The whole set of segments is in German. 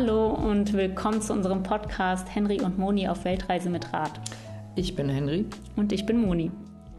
Hallo und willkommen zu unserem Podcast Henry und Moni auf Weltreise mit Rad. Ich bin Henry. Und ich bin Moni.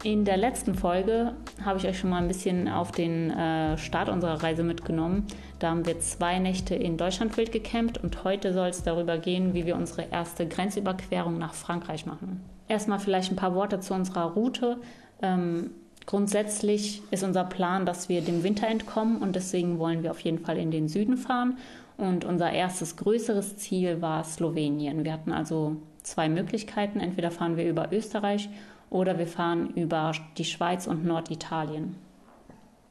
In der letzten Folge habe ich euch schon mal ein bisschen auf den äh, Start unserer Reise mitgenommen. Da haben wir zwei Nächte in Deutschland wild gecampt und heute soll es darüber gehen, wie wir unsere erste Grenzüberquerung nach Frankreich machen. Erstmal vielleicht ein paar Worte zu unserer Route. Ähm, grundsätzlich ist unser Plan, dass wir dem Winter entkommen und deswegen wollen wir auf jeden Fall in den Süden fahren und unser erstes größeres Ziel war Slowenien. Wir hatten also zwei Möglichkeiten. Entweder fahren wir über Österreich oder wir fahren über die Schweiz und Norditalien.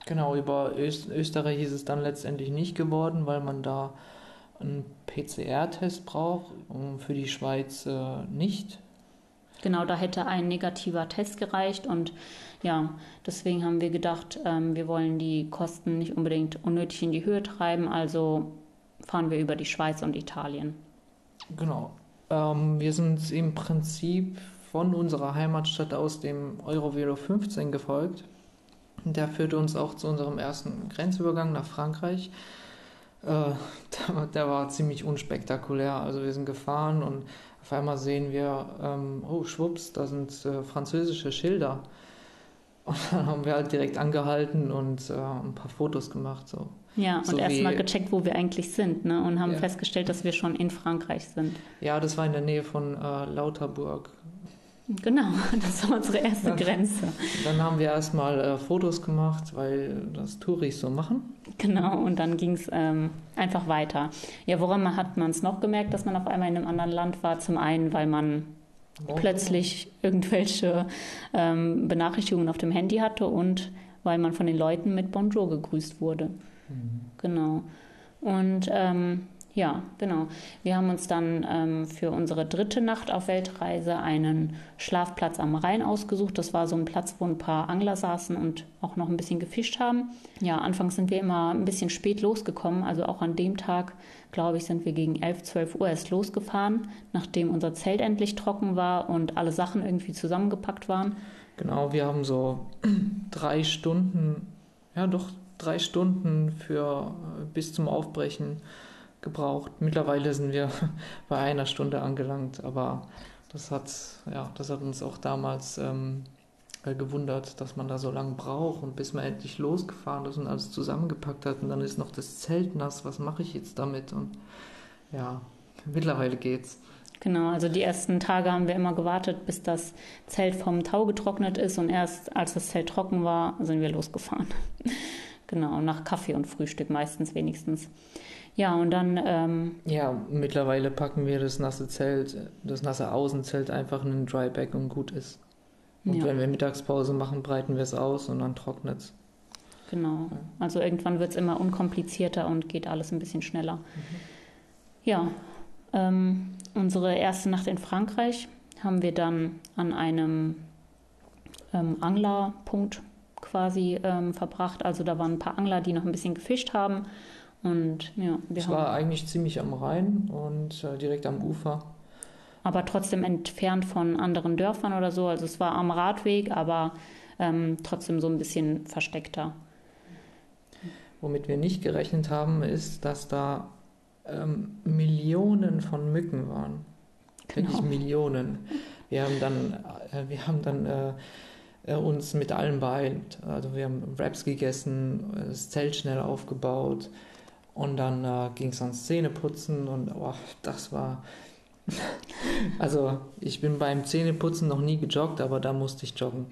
Genau, über Öst Österreich ist es dann letztendlich nicht geworden, weil man da einen PCR-Test braucht für die Schweiz äh, nicht. Genau, da hätte ein negativer Test gereicht und ja, deswegen haben wir gedacht, ähm, wir wollen die Kosten nicht unbedingt unnötig in die Höhe treiben, also fahren wir über die Schweiz und Italien. Genau. Ähm, wir sind im Prinzip von unserer Heimatstadt aus dem Eurovelo 15 gefolgt. Der führte uns auch zu unserem ersten Grenzübergang nach Frankreich. Äh, der, der, war ziemlich unspektakulär. Also wir sind gefahren und auf einmal sehen wir, ähm, oh schwupps, da sind äh, französische Schilder. Und dann haben wir halt direkt angehalten und äh, ein paar Fotos gemacht. So. Ja, so und erstmal gecheckt, wo wir eigentlich sind, ne? Und haben ja. festgestellt, dass wir schon in Frankreich sind. Ja, das war in der Nähe von äh, Lauterburg. Genau, das war unsere erste dann, Grenze. Dann haben wir erstmal äh, Fotos gemacht, weil das Touris so machen. Genau, und dann ging es ähm, einfach weiter. Ja, woran hat man es noch gemerkt, dass man auf einmal in einem anderen Land war? Zum einen, weil man oh. plötzlich irgendwelche ähm, Benachrichtigungen auf dem Handy hatte und weil man von den Leuten mit Bonjour gegrüßt wurde. Mhm. Genau. Und ähm, ja, genau. Wir haben uns dann ähm, für unsere dritte Nacht auf Weltreise einen Schlafplatz am Rhein ausgesucht. Das war so ein Platz, wo ein paar Angler saßen und auch noch ein bisschen gefischt haben. Ja, anfangs sind wir immer ein bisschen spät losgekommen. Also auch an dem Tag, glaube ich, sind wir gegen 11, 12 Uhr erst losgefahren, nachdem unser Zelt endlich trocken war und alle Sachen irgendwie zusammengepackt waren. Genau, wir haben so drei Stunden, ja doch drei Stunden für äh, bis zum Aufbrechen gebraucht. Mittlerweile sind wir bei einer Stunde angelangt, aber das hat, ja, das hat uns auch damals ähm, äh, gewundert, dass man da so lange braucht und bis man endlich losgefahren ist und alles zusammengepackt hat und dann ist noch das Zelt nass, was mache ich jetzt damit? Und ja, mittlerweile geht's. Genau, also die ersten Tage haben wir immer gewartet, bis das Zelt vom Tau getrocknet ist und erst als das Zelt trocken war, sind wir losgefahren. Genau, nach Kaffee und Frühstück meistens wenigstens. Ja, und dann. Ähm, ja, mittlerweile packen wir das nasse Zelt, das nasse Außenzelt einfach in ein Dryback und gut ist. Und ja. wenn wir Mittagspause machen, breiten wir es aus und dann trocknet es. Genau. Also irgendwann wird es immer unkomplizierter und geht alles ein bisschen schneller. Mhm. Ja, ähm, unsere erste Nacht in Frankreich haben wir dann an einem ähm, Anglerpunkt quasi ähm, verbracht. Also da waren ein paar Angler, die noch ein bisschen gefischt haben. Und ja, wir es war eigentlich ziemlich am Rhein und äh, direkt am Ufer. Aber trotzdem entfernt von anderen Dörfern oder so. Also es war am Radweg, aber ähm, trotzdem so ein bisschen versteckter. Womit wir nicht gerechnet haben, ist, dass da ähm, Millionen von Mücken waren. Genau. Wirklich Millionen. Wir haben dann, äh, wir haben dann äh, äh, uns mit allem beeilt. Also wir haben Wraps gegessen, das Zelt schnell aufgebaut und dann äh, ging es ans Zähneputzen und oh, das war also ich bin beim Zähneputzen noch nie gejoggt, aber da musste ich joggen,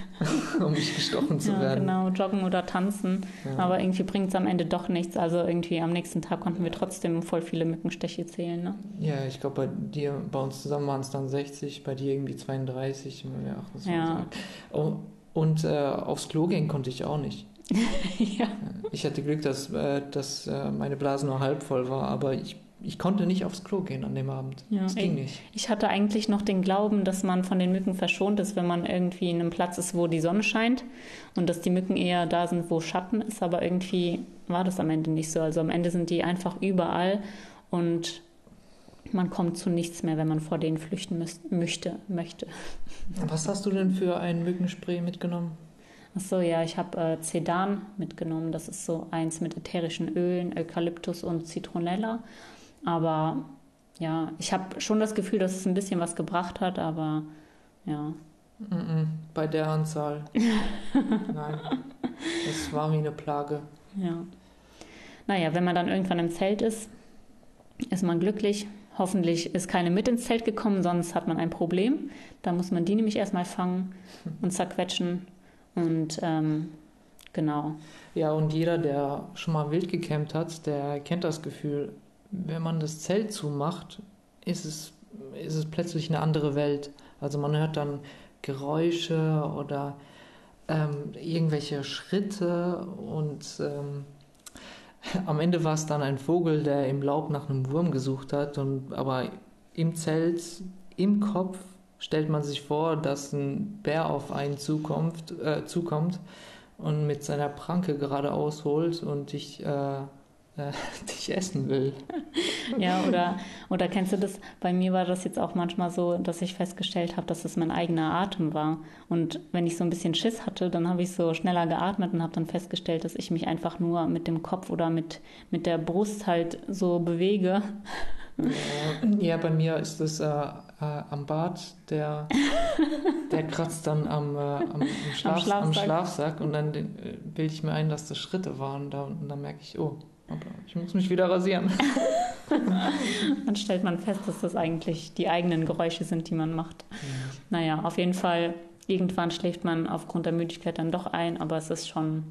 um nicht gestochen zu ja, werden. Genau, joggen oder tanzen. Ja. Aber irgendwie bringt es am Ende doch nichts. Also irgendwie am nächsten Tag konnten wir trotzdem voll viele Mückenstiche zählen. Ne? Ja, ich glaube bei dir, bei uns zusammen waren es dann 60, bei dir irgendwie 32. Ja. ja. Oh, und äh, aufs Klo gehen konnte ich auch nicht. ja. Ich hatte Glück, dass, äh, dass äh, meine Blase nur halb voll war, aber ich ich konnte nicht aufs Klo gehen an dem Abend. Ja, das ging nicht. Ich hatte eigentlich noch den Glauben, dass man von den Mücken verschont ist, wenn man irgendwie in einem Platz ist, wo die Sonne scheint und dass die Mücken eher da sind, wo Schatten ist. Aber irgendwie war das am Ende nicht so. Also am Ende sind die einfach überall und man kommt zu nichts mehr, wenn man vor denen flüchten möchte. möchte. Was hast du denn für ein Mückenspray mitgenommen? Achso, ja, ich habe äh, Cedan mitgenommen. Das ist so eins mit ätherischen Ölen, Eukalyptus und Zitronella. Aber ja, ich habe schon das Gefühl, dass es ein bisschen was gebracht hat, aber ja. Bei der Anzahl. Nein. Es war wie eine Plage. Ja. Naja, wenn man dann irgendwann im Zelt ist, ist man glücklich. Hoffentlich ist keine mit ins Zelt gekommen, sonst hat man ein Problem. Da muss man die nämlich erstmal fangen und zerquetschen. Und ähm, genau. Ja, und jeder, der schon mal wild gecampt hat, der kennt das Gefühl. Wenn man das Zelt zumacht, ist es, ist es plötzlich eine andere Welt. Also man hört dann Geräusche oder ähm, irgendwelche Schritte und ähm, am Ende war es dann ein Vogel, der im Laub nach einem Wurm gesucht hat. Und, aber im Zelt, im Kopf, stellt man sich vor, dass ein Bär auf einen zukommt, äh, zukommt und mit seiner Pranke gerade ausholt und dich äh, äh, dich essen will. Ja, oder, oder kennst du das? Bei mir war das jetzt auch manchmal so, dass ich festgestellt habe, dass es mein eigener Atem war. Und wenn ich so ein bisschen Schiss hatte, dann habe ich so schneller geatmet und habe dann festgestellt, dass ich mich einfach nur mit dem Kopf oder mit, mit der Brust halt so bewege. Ja, bei mir ist das äh, am Bart, der, der kratzt dann am, äh, am, am, Schlaf, am, Schlafsack. am, Schlafsack. und dann äh, bilde ich mir ein, dass das Schritte waren da, und dann merke ich, oh, ich muss mich wieder rasieren. dann stellt man fest, dass das eigentlich die eigenen Geräusche sind, die man macht. Ja. Naja, auf jeden Fall, irgendwann schläft man aufgrund der Müdigkeit dann doch ein, aber es ist schon,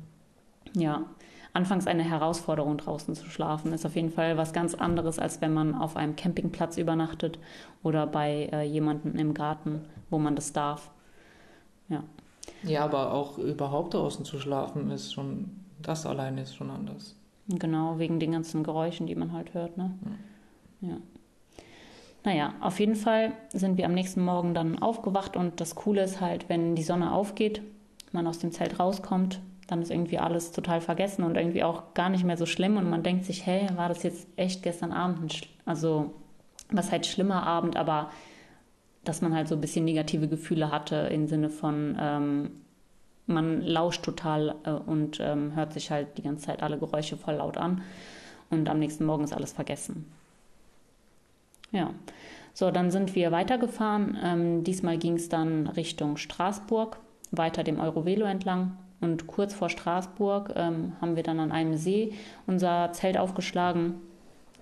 ja, anfangs eine Herausforderung, draußen zu schlafen. Ist auf jeden Fall was ganz anderes, als wenn man auf einem Campingplatz übernachtet oder bei äh, jemandem im Garten, wo man das darf. Ja. Ja, aber auch überhaupt draußen zu schlafen ist schon, das alleine ist schon anders. Genau, wegen den ganzen Geräuschen, die man halt hört. Ne? Ja. ja. Naja, auf jeden Fall sind wir am nächsten Morgen dann aufgewacht und das Coole ist halt, wenn die Sonne aufgeht, man aus dem Zelt rauskommt, dann ist irgendwie alles total vergessen und irgendwie auch gar nicht mehr so schlimm und man denkt sich, hey, war das jetzt echt gestern Abend? Also, was halt schlimmer Abend, aber dass man halt so ein bisschen negative Gefühle hatte im Sinne von, ähm, man lauscht total äh, und ähm, hört sich halt die ganze Zeit alle Geräusche voll laut an. Und am nächsten Morgen ist alles vergessen. Ja. So, dann sind wir weitergefahren. Ähm, diesmal ging es dann Richtung Straßburg, weiter dem Eurovelo entlang. Und kurz vor Straßburg ähm, haben wir dann an einem See unser Zelt aufgeschlagen.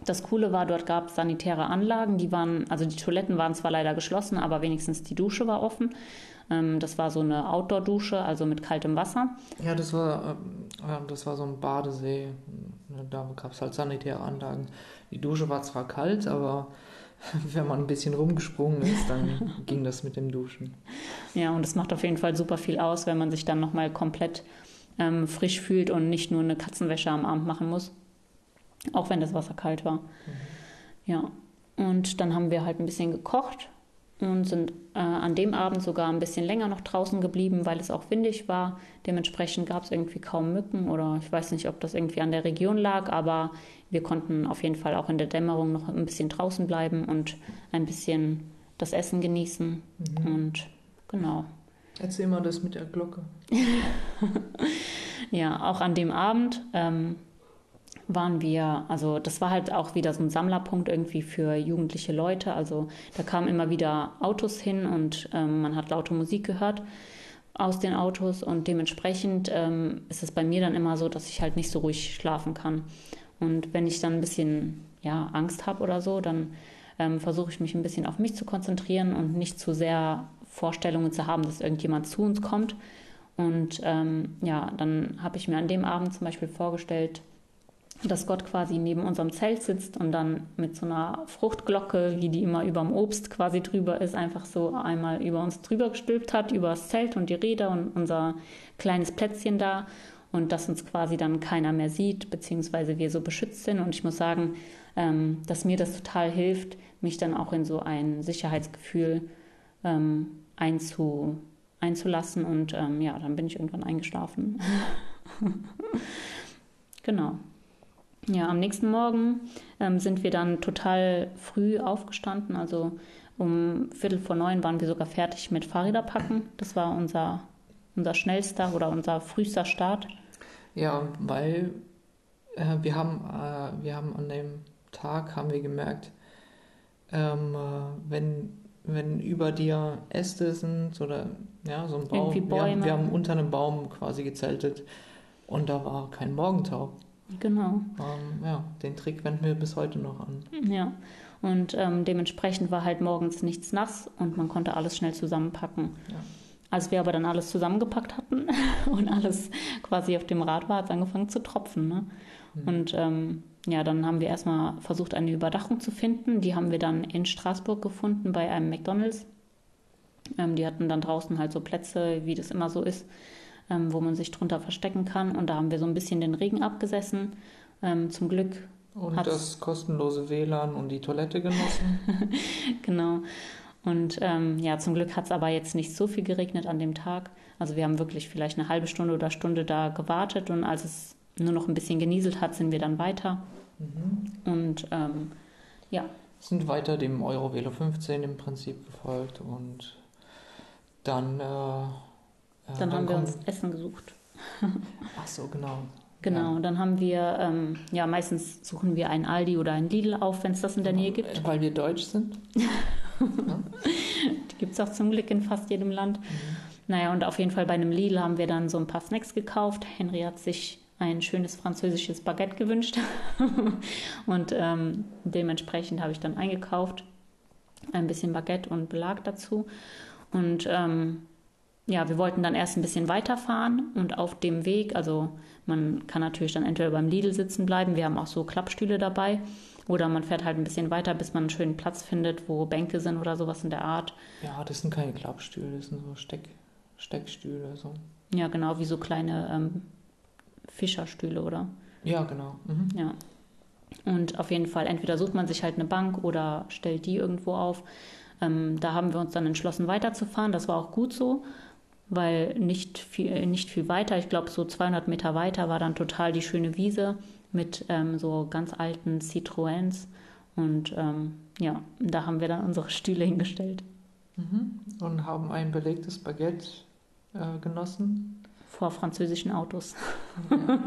Das Coole war, dort gab es sanitäre Anlagen, die waren, also die Toiletten waren zwar leider geschlossen, aber wenigstens die Dusche war offen. Ähm, das war so eine Outdoor-Dusche, also mit kaltem Wasser. Ja, das war, äh, das war so ein Badesee. Da gab es halt sanitäre Anlagen. Die Dusche war zwar kalt, aber wenn man ein bisschen rumgesprungen ist, dann ging das mit dem Duschen. Ja, und es macht auf jeden Fall super viel aus, wenn man sich dann nochmal komplett ähm, frisch fühlt und nicht nur eine Katzenwäsche am Abend machen muss. Auch wenn das Wasser kalt war. Mhm. Ja. Und dann haben wir halt ein bisschen gekocht und sind äh, an dem Abend sogar ein bisschen länger noch draußen geblieben, weil es auch windig war. Dementsprechend gab es irgendwie kaum Mücken oder ich weiß nicht, ob das irgendwie an der Region lag, aber wir konnten auf jeden Fall auch in der Dämmerung noch ein bisschen draußen bleiben und ein bisschen das Essen genießen. Mhm. Und genau. Erzähl mal das mit der Glocke. ja, auch an dem Abend. Ähm, waren wir, also das war halt auch wieder so ein Sammlerpunkt irgendwie für jugendliche Leute. Also da kamen immer wieder Autos hin und ähm, man hat laute Musik gehört aus den Autos und dementsprechend ähm, ist es bei mir dann immer so, dass ich halt nicht so ruhig schlafen kann. Und wenn ich dann ein bisschen ja, Angst habe oder so, dann ähm, versuche ich mich ein bisschen auf mich zu konzentrieren und nicht zu sehr Vorstellungen zu haben, dass irgendjemand zu uns kommt. Und ähm, ja, dann habe ich mir an dem Abend zum Beispiel vorgestellt, dass Gott quasi neben unserem Zelt sitzt und dann mit so einer Fruchtglocke, wie die immer über dem Obst quasi drüber ist, einfach so einmal über uns drüber gestülpt hat, über das Zelt und die Räder und unser kleines Plätzchen da und dass uns quasi dann keiner mehr sieht, beziehungsweise wir so beschützt sind. Und ich muss sagen, ähm, dass mir das total hilft, mich dann auch in so ein Sicherheitsgefühl ähm, einzu, einzulassen. Und ähm, ja, dann bin ich irgendwann eingeschlafen. genau. Ja, am nächsten Morgen ähm, sind wir dann total früh aufgestanden. Also um Viertel vor neun waren wir sogar fertig mit Fahrräder packen. Das war unser, unser schnellster oder unser frühester Start. Ja, weil äh, wir, haben, äh, wir haben an dem Tag haben wir gemerkt, ähm, äh, wenn, wenn über dir Äste sind oder ja, so ein Baum. Irgendwie Wir haben, Bäume. wir haben unter einem Baum quasi gezeltet und da war kein Morgentau. Genau. Ähm, ja, den Trick wenden wir bis heute noch an. Ja. Und ähm, dementsprechend war halt morgens nichts nass und man konnte alles schnell zusammenpacken. Ja. Als wir aber dann alles zusammengepackt hatten und alles quasi auf dem Rad war, hat es angefangen zu tropfen. Ne? Mhm. Und ähm, ja, dann haben wir erstmal versucht, eine Überdachung zu finden. Die haben wir dann in Straßburg gefunden bei einem McDonalds. Ähm, die hatten dann draußen halt so Plätze, wie das immer so ist, ähm, wo man sich drunter verstecken kann. Und da haben wir so ein bisschen den Regen abgesessen. Ähm, zum Glück, Und Hat's- das kostenlose WLAN und die Toilette genossen. genau. Und ähm, ja, zum Glück hat es aber jetzt nicht so viel geregnet an dem Tag. Also wir haben wirklich vielleicht eine halbe Stunde oder Stunde da gewartet und als es nur noch ein bisschen genieselt hat, sind wir dann weiter. Mhm. Und ähm, ja, Sind weiter dem Euro Velo 15 im Prinzip gefolgt und dann. Äh, dann haben wir uns Essen gesucht. Ach so, genau. Genau, dann haben wir, ähm, ja, meistens suchen wir einen Aldi oder einen Lidl auf, wenn es das in der Nähe gibt. Weil wir deutsch sind. Die gibt es auch zum Glück in fast jedem Land. Naja, und auf jeden Fall bei einem Lidl haben wir dann so ein paar Snacks gekauft. Henry hat sich ein schönes französisches Baguette gewünscht. und ähm, dementsprechend habe ich dann eingekauft. Ein bisschen Baguette und Belag dazu. Und ähm, ja, wir wollten dann erst ein bisschen weiterfahren und auf dem Weg, also man kann natürlich dann entweder beim Lidl sitzen bleiben, wir haben auch so Klappstühle dabei, oder man fährt halt ein bisschen weiter, bis man einen schönen Platz findet, wo Bänke sind oder sowas in der Art. Ja, das sind keine Klappstühle, das sind so Steck, Steckstühle. So. Ja, genau, wie so kleine ähm, Fischerstühle, oder? Ja, genau. Mhm. Ja. Und auf jeden Fall, entweder sucht man sich halt eine Bank oder stellt die irgendwo auf. Ähm, da haben wir uns dann entschlossen, weiterzufahren. Das war auch gut so, weil nicht viel, nicht viel weiter, ich glaube so 200 Meter weiter, war dann total die schöne Wiese mit ähm, so ganz alten Citroëns. Und ähm, ja, da haben wir dann unsere Stühle hingestellt. Mhm. Und haben ein belegtes Baguette äh, genossen. Vor französischen Autos. Ja.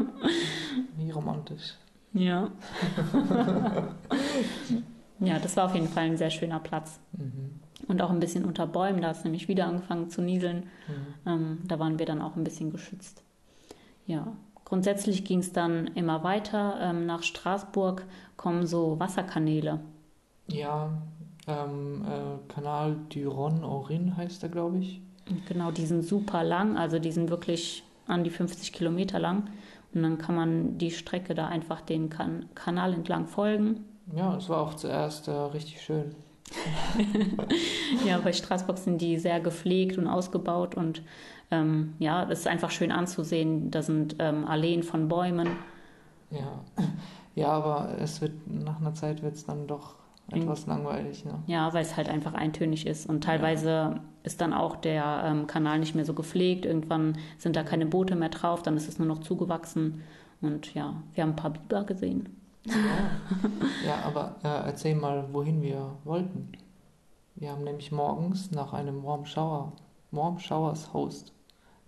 Wie romantisch. Ja. ja, das war auf jeden Fall ein sehr schöner Platz. Mhm. Und auch ein bisschen unter Bäumen, da hat es nämlich wieder angefangen zu nieseln. Mhm. Ähm, da waren wir dann auch ein bisschen geschützt. Ja, grundsätzlich ging es dann immer weiter. Ähm, nach Straßburg kommen so Wasserkanäle. Ja, ähm, äh, Kanal du Rhône au Rhin heißt er, glaube ich. Und genau, die sind super lang, also die sind wirklich an die 50 Kilometer lang. Und dann kann man die Strecke da einfach den kan Kanal entlang folgen. Ja, es war auch zuerst äh, richtig schön. Ja, bei Straßburg sind die sehr gepflegt und ausgebaut und ähm, ja, es ist einfach schön anzusehen. Da sind ähm, Alleen von Bäumen. Ja. ja, aber es wird nach einer Zeit wird es dann doch etwas langweilig. Ne? Ja, weil es halt einfach eintönig ist. Und teilweise ist dann auch der ähm, Kanal nicht mehr so gepflegt. Irgendwann sind da keine Boote mehr drauf, dann ist es nur noch zugewachsen. Und ja, wir haben ein paar Biber gesehen. Ja, ja aber äh, erzähl mal, wohin wir wollten. Wir haben nämlich morgens nach einem Warm Shower, Warm Showers Host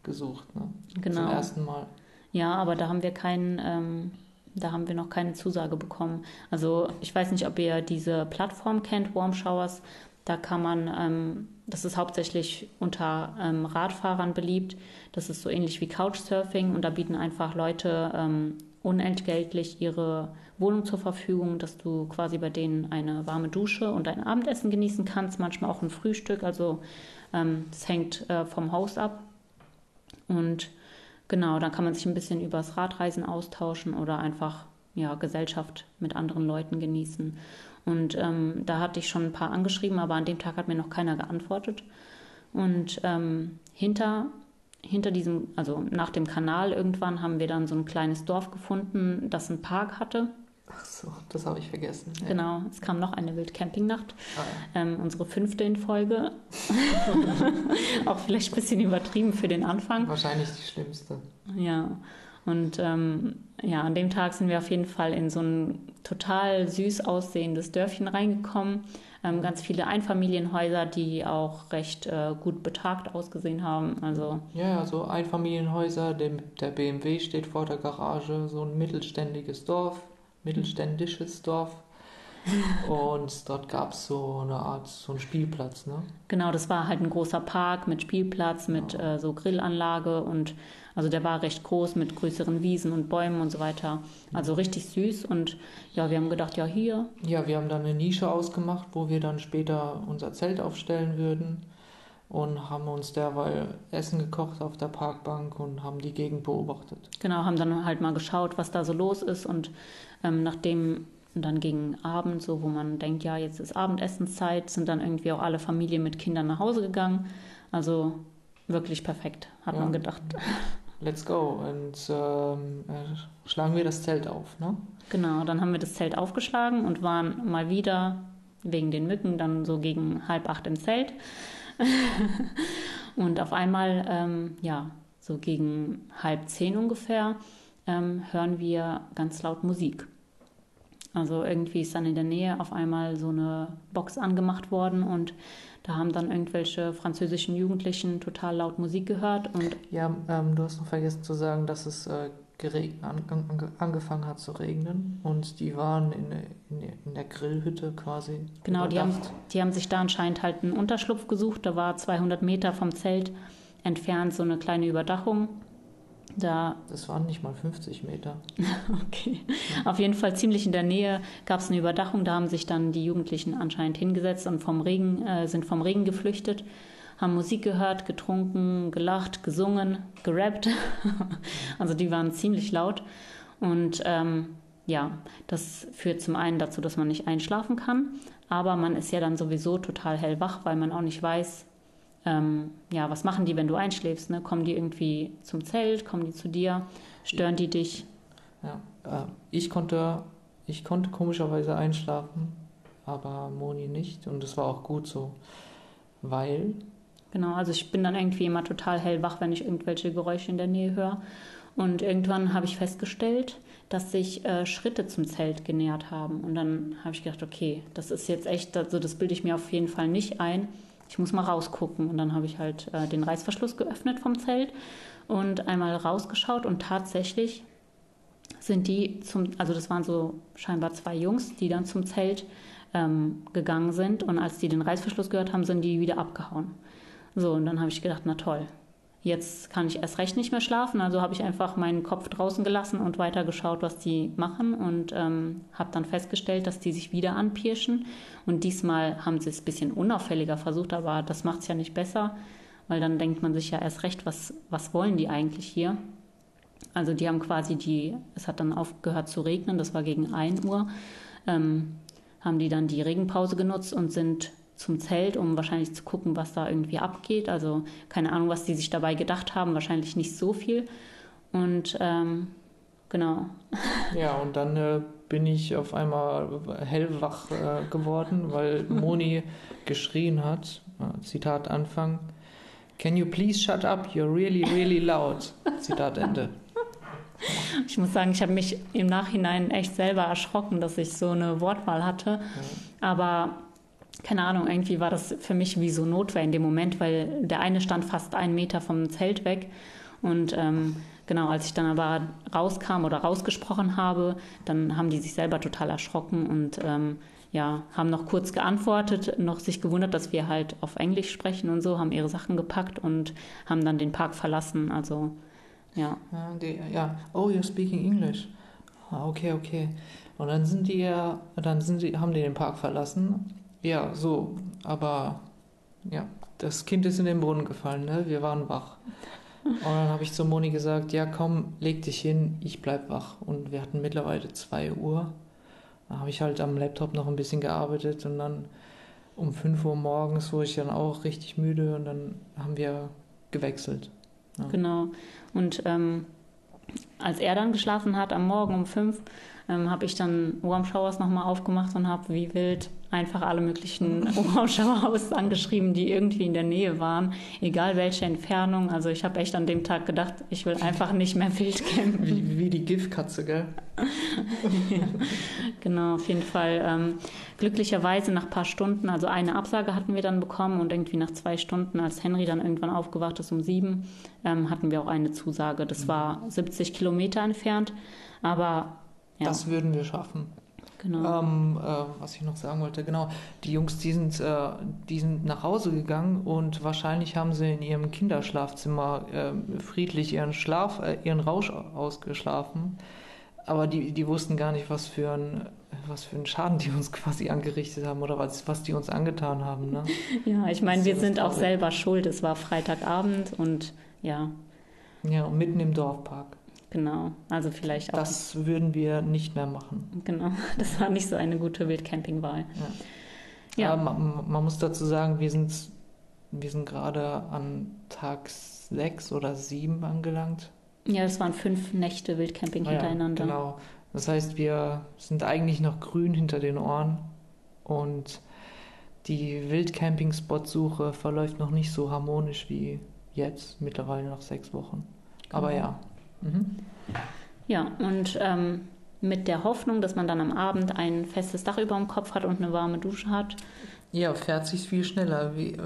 gesucht. Ne? Zum Genau. ersten Mal. Ja, aber da haben wir keinen, ähm, da haben wir noch keine Zusage bekommen. Also ich weiß nicht, ob ihr diese Plattform kennt, Warm Showers. Da kann man, ähm, das ist hauptsächlich unter ähm, Radfahrern beliebt. Das ist so ähnlich wie Couchsurfing und da bieten einfach Leute ähm, unentgeltlich ihre Wohnung zur Verfügung, dass du quasi bei denen eine warme Dusche und ein Abendessen genießen kannst, manchmal auch ein Frühstück. Also ähm, hängt äh, vom Haus ab. Und Genau, dann kann man sich ein bisschen übers Radreisen austauschen oder einfach ja, Gesellschaft mit anderen Leuten genießen. Und ähm, da hatte ich schon ein paar angeschrieben, aber an dem Tag hat mir noch keiner geantwortet. Und ähm, hinter, hinter diesem, also nach dem Kanal irgendwann haben wir dann so ein kleines Dorf gefunden, das einen Park hatte. Ach so, das habe ich vergessen. Ja. Genau, es kam noch eine Wildcampingnacht, Ah, ja. ähm, unsere fünfte in Folge. Auch vielleicht ein bisschen übertrieben für den Anfang. Wahrscheinlich die schlimmste. Ja, und ähm, ja, an dem Tag sind wir auf jeden Fall in so ein total süß aussehendes Dörfchen reingekommen. Ähm, ganz viele Einfamilienhäuser, die auch recht äh, gut betagt ausgesehen haben. Also Ja, ja, so Einfamilienhäuser, der, der BMW steht vor der Garage, so ein mittelständiges Dorf, mittelständisches Dorf. Und dort gab es so eine Art, so einen Spielplatz, ne? Genau, das war halt ein großer Park mit Spielplatz, mit ja. äh, so Grillanlage und also der war recht groß mit größeren Wiesen und Bäumen und so weiter. Also richtig süß und ja, wir haben gedacht, ja, hier. Ja, wir haben dann eine Nische ausgemacht, wo wir dann später unser Zelt aufstellen würden und haben uns derweil Essen gekocht auf der Parkbank und haben die Gegend beobachtet. Genau, haben dann halt mal geschaut, was da so los ist und ähm, nachdem dann gegen Abend, so wo man denkt, ja, jetzt ist Abendessenszeit, sind dann irgendwie auch alle Familien mit Kindern nach Hause gegangen. Also wirklich perfekt, hat ja. man gedacht. Let's go. Und ähm, äh, schlagen wir das Zelt auf, ne? Genau, dann haben wir das Zelt aufgeschlagen und waren mal wieder wegen den Mücken dann so gegen halb acht im Zelt. und auf einmal, ähm, ja, so gegen halb zehn ungefähr, ähm, hören wir ganz laut Musik. Also irgendwie ist dann in der Nähe auf einmal so eine Box angemacht worden und da haben dann irgendwelche französischen Jugendlichen total laut Musik gehört. Und ja, ähm, du hast noch vergessen zu sagen, dass es äh, an, an, angefangen hat zu regnen und die waren in, in, in der Grillhütte quasi. Genau, die haben, die haben sich da anscheinend halt einen Unterschlupf gesucht. Da war 200 Meter vom Zelt entfernt so eine kleine Überdachung. Da das waren nicht mal 50 Meter. okay. Auf jeden Fall ziemlich in der Nähe gab es eine Überdachung. Da haben sich dann die Jugendlichen anscheinend hingesetzt und vom Regen, äh, sind vom Regen geflüchtet haben Musik gehört, getrunken, gelacht, gesungen, gerappt. also die waren ziemlich laut. Und ähm, ja, das führt zum einen dazu, dass man nicht einschlafen kann, aber man ist ja dann sowieso total hellwach, weil man auch nicht weiß, ähm, ja, was machen die, wenn du einschläfst? Ne? Kommen die irgendwie zum Zelt, kommen die zu dir, stören die dich? Ja, äh, ich konnte, ich konnte komischerweise einschlafen, aber Moni nicht und das war auch gut so, weil Genau, also ich bin dann irgendwie immer total hellwach, wenn ich irgendwelche Geräusche in der Nähe höre. Und irgendwann habe ich festgestellt, dass sich äh, Schritte zum Zelt genähert haben. Und dann habe ich gedacht, okay, das ist jetzt echt, also das bilde ich mir auf jeden Fall nicht ein. Ich muss mal rausgucken. Und dann habe ich halt äh, den Reißverschluss geöffnet vom Zelt und einmal rausgeschaut. Und tatsächlich sind die zum, also das waren so scheinbar zwei Jungs, die dann zum Zelt ähm, gegangen sind. Und als die den Reißverschluss gehört haben, sind die wieder abgehauen. So, und dann habe ich gedacht, na toll, jetzt kann ich erst recht nicht mehr schlafen. Also habe ich einfach meinen Kopf draußen gelassen und weiter geschaut, was die machen und ähm, habe dann festgestellt, dass die sich wieder anpirschen. Und diesmal haben sie es ein bisschen unauffälliger versucht, aber das macht es ja nicht besser, weil dann denkt man sich ja erst recht, was, was wollen die eigentlich hier? Also die haben quasi die, es hat dann aufgehört zu regnen, das war gegen 1 Uhr, ähm, haben die dann die Regenpause genutzt und sind zum Zelt, um wahrscheinlich zu gucken, was da irgendwie abgeht. Also keine Ahnung, was die sich dabei gedacht haben, wahrscheinlich nicht so viel. Und ähm, genau. Ja, und dann äh, bin ich auf einmal hellwach äh, geworden, weil Moni geschrien hat. Äh, Zitat Anfang. Can you please shut up? You're really, really loud. Zitat Ende. Ich muss sagen, ich habe mich im Nachhinein echt selber erschrocken, dass ich so eine Wortwahl hatte. Ja. Aber keine Ahnung, irgendwie war das für mich wie so Notwehr in dem Moment, weil der eine stand fast einen Meter vom Zelt weg. Und ähm, genau, als ich dann aber rauskam oder rausgesprochen habe, dann haben die sich selber total erschrocken und ähm, ja, haben noch kurz geantwortet, noch sich gewundert, dass wir halt auf Englisch sprechen und so, haben ihre Sachen gepackt und haben dann den Park verlassen. Also ja. Ja, die, ja. oh, you're speaking English. Ah, okay, okay. Und dann sind die ja, dann sind die, haben die den Park verlassen ja, so, aber ja, das Kind ist in den Brunnen gefallen, ne? Wir waren wach. Und dann habe ich zu Moni gesagt, ja komm, leg dich hin, ich bleib wach. Und wir hatten mittlerweile 2 Uhr. Da habe ich halt am Laptop noch ein bisschen gearbeitet und dann um 5 Uhr morgens wurde ich dann auch richtig müde und dann haben wir gewechselt. Ja. Genau. Und ähm, als er dann geschlafen hat am Morgen um 5, ähm, habe ich dann Warm Showers nochmal aufgemacht und habe wie wild einfach alle möglichen Orangenhaus angeschrieben, die irgendwie in der Nähe waren, egal welche Entfernung. Also ich habe echt an dem Tag gedacht, ich will einfach nicht mehr wild campen. Wie, wie die Giftkatze, gell? ja, genau, auf jeden Fall. Ähm, glücklicherweise nach ein paar Stunden, also eine Absage hatten wir dann bekommen und irgendwie nach zwei Stunden, als Henry dann irgendwann aufgewacht ist um sieben, ähm, hatten wir auch eine Zusage. Das war 70 Kilometer entfernt, aber ja. Das würden wir schaffen. Genau. Ähm, äh, was ich noch sagen wollte, genau. Die Jungs, die sind, äh, die sind nach Hause gegangen und wahrscheinlich haben sie in ihrem Kinderschlafzimmer äh, friedlich ihren Schlaf, äh, ihren Rausch ausgeschlafen. Aber die, die wussten gar nicht, was für ein was für einen Schaden die uns quasi angerichtet haben oder was, was die uns angetan haben. Ne? Ja, ich meine, wir sind auch selber schuld. Es war Freitagabend und ja. Ja, und mitten im Dorfpark. Genau, also vielleicht auch. Das würden wir nicht mehr machen. Genau, das war nicht so eine gute Wildcampingwahl. Ja. ja. Man, man, muss dazu sagen, wir sind, wir sind gerade an Tag sechs oder sieben angelangt. Ja, das waren fünf Nächte Wildcamping ah, hintereinander. Ja, genau. Das heißt, wir sind eigentlich noch grün hinter den Ohren und die Wildcamping-Spot-Suche verläuft noch nicht so harmonisch wie jetzt, mittlerweile nach sechs Wochen. Genau. Aber ja. Mhm. Ja, und ähm, mit der Hoffnung, dass man dann am Abend ein festes Dach über dem Kopf hat und eine warme Dusche hat. Ja, fährt sich viel schneller, wie, äh,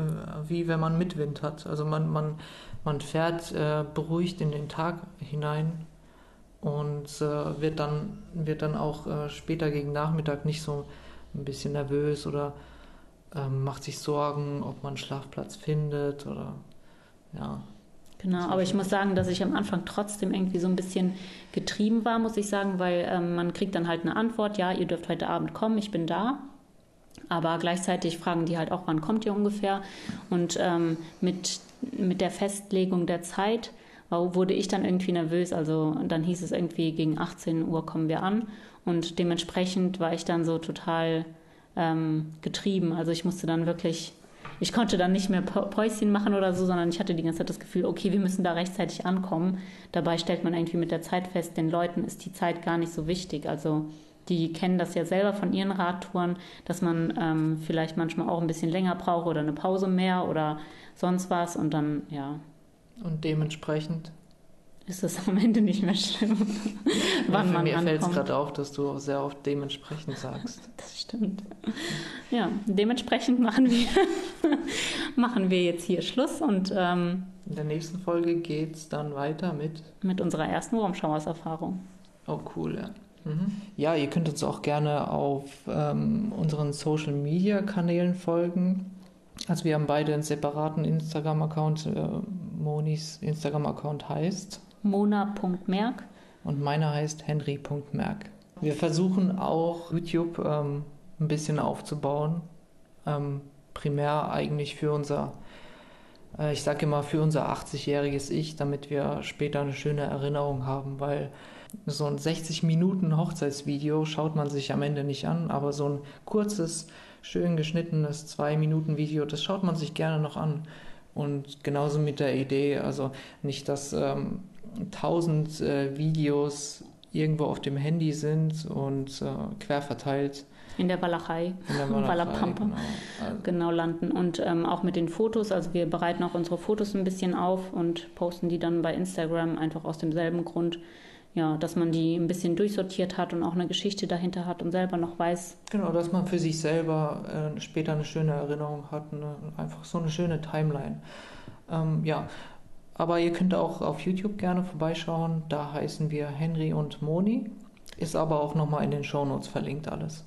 wie wenn man Mitwind hat. Also man, man, man fährt äh, beruhigt in den Tag hinein und äh, wird, dann, wird dann auch äh, später gegen Nachmittag nicht so ein bisschen nervös oder ähm, macht sich Sorgen, ob man einen Schlafplatz findet oder ja. Genau, aber ich muss sagen, dass ich am Anfang trotzdem irgendwie so ein bisschen getrieben war, muss ich sagen, weil ähm, man kriegt dann halt eine Antwort, ja, ihr dürft heute Abend kommen, ich bin da. Aber gleichzeitig fragen die halt auch, wann kommt ihr ungefähr? Und ähm, mit, mit der Festlegung der Zeit wurde ich dann irgendwie nervös. Also dann hieß es irgendwie, gegen 18 Uhr kommen wir an. Und dementsprechend war ich dann so total ähm, getrieben. Also ich musste dann wirklich, ich konnte dann nicht mehr Päuschen machen oder so, sondern ich hatte die ganze Zeit das Gefühl, okay, wir müssen da rechtzeitig ankommen. Dabei stellt man irgendwie mit der Zeit fest, den Leuten ist die Zeit gar nicht so wichtig. Also die kennen das ja selber von ihren Radtouren, dass man ähm, vielleicht manchmal auch ein bisschen länger braucht oder eine Pause mehr oder sonst was und dann, ja, und dementsprechend ist es am Ende nicht mehr schlimm, wann ja, man Mir fällt es gerade auf, dass du sehr oft dementsprechend sagst. Das stimmt. Ja, dementsprechend machen wir, machen wir jetzt hier Schluss und ähm, in der nächsten Folge geht es dann weiter mit mit unserer ersten Wurmschauerserfahrung. Oh cool, ja. Mhm. Ja, ihr könnt uns auch gerne auf ähm, unseren Social Media Kanälen folgen. Also wir haben beide einen separaten Instagram-Account. Äh, Monis Instagram-Account heißt mona.merk und meiner heißt henry.merk. Wir versuchen auch YouTube ähm, ein bisschen aufzubauen. Ähm, primär eigentlich für unser, äh, ich sage immer für unser 80-jähriges Ich, damit wir später eine schöne Erinnerung haben, weil so ein 60 Minuten Hochzeitsvideo schaut man sich am Ende nicht an, aber so ein kurzes, schön geschnittenes 2 Minuten Video, das schaut man sich gerne noch an. Und genauso mit der Idee, also nicht, dass ähm, tausend äh, Videos irgendwo auf dem Handy sind und äh, quer verteilt. In der Walachei, in der Walachei genau. Also. genau. landen. Und ähm, auch mit den Fotos, also wir bereiten auch unsere Fotos ein bisschen auf und posten die dann bei Instagram einfach aus demselben Grund, ja, dass man die ein bisschen durchsortiert hat und auch eine Geschichte dahinter hat und selber noch weiß. Genau, dass man für sich selber äh, später eine schöne Erinnerung hat, eine, einfach so eine schöne Timeline. Ähm, ja, aber ihr könnt auch auf YouTube gerne vorbeischauen. Da heißen wir Henry und Moni. Ist aber auch nochmal in den Shownotes verlinkt alles.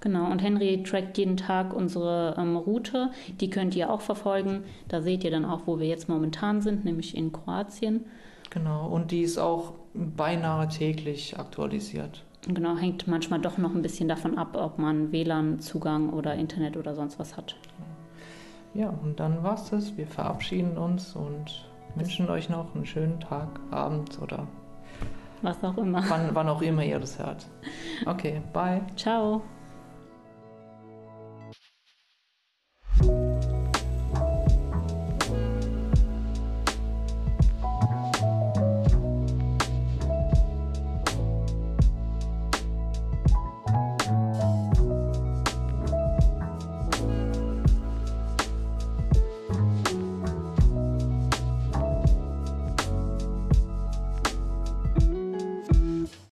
Genau, und Henry trackt jeden Tag unsere ähm, Route. Die könnt ihr auch verfolgen. Da seht ihr dann auch, wo wir jetzt momentan sind, nämlich in Kroatien. Genau, und die ist auch beinahe täglich aktualisiert. Genau, hängt manchmal doch noch ein bisschen davon ab, ob man WLAN-Zugang oder Internet oder sonst was hat. Ja, und dann war's das. Wir verabschieden uns und wünschen euch noch einen schönen Tag, Abend oder was auch immer. Wann, wann auch immer ihr das hört. Okay, bye. Ciao.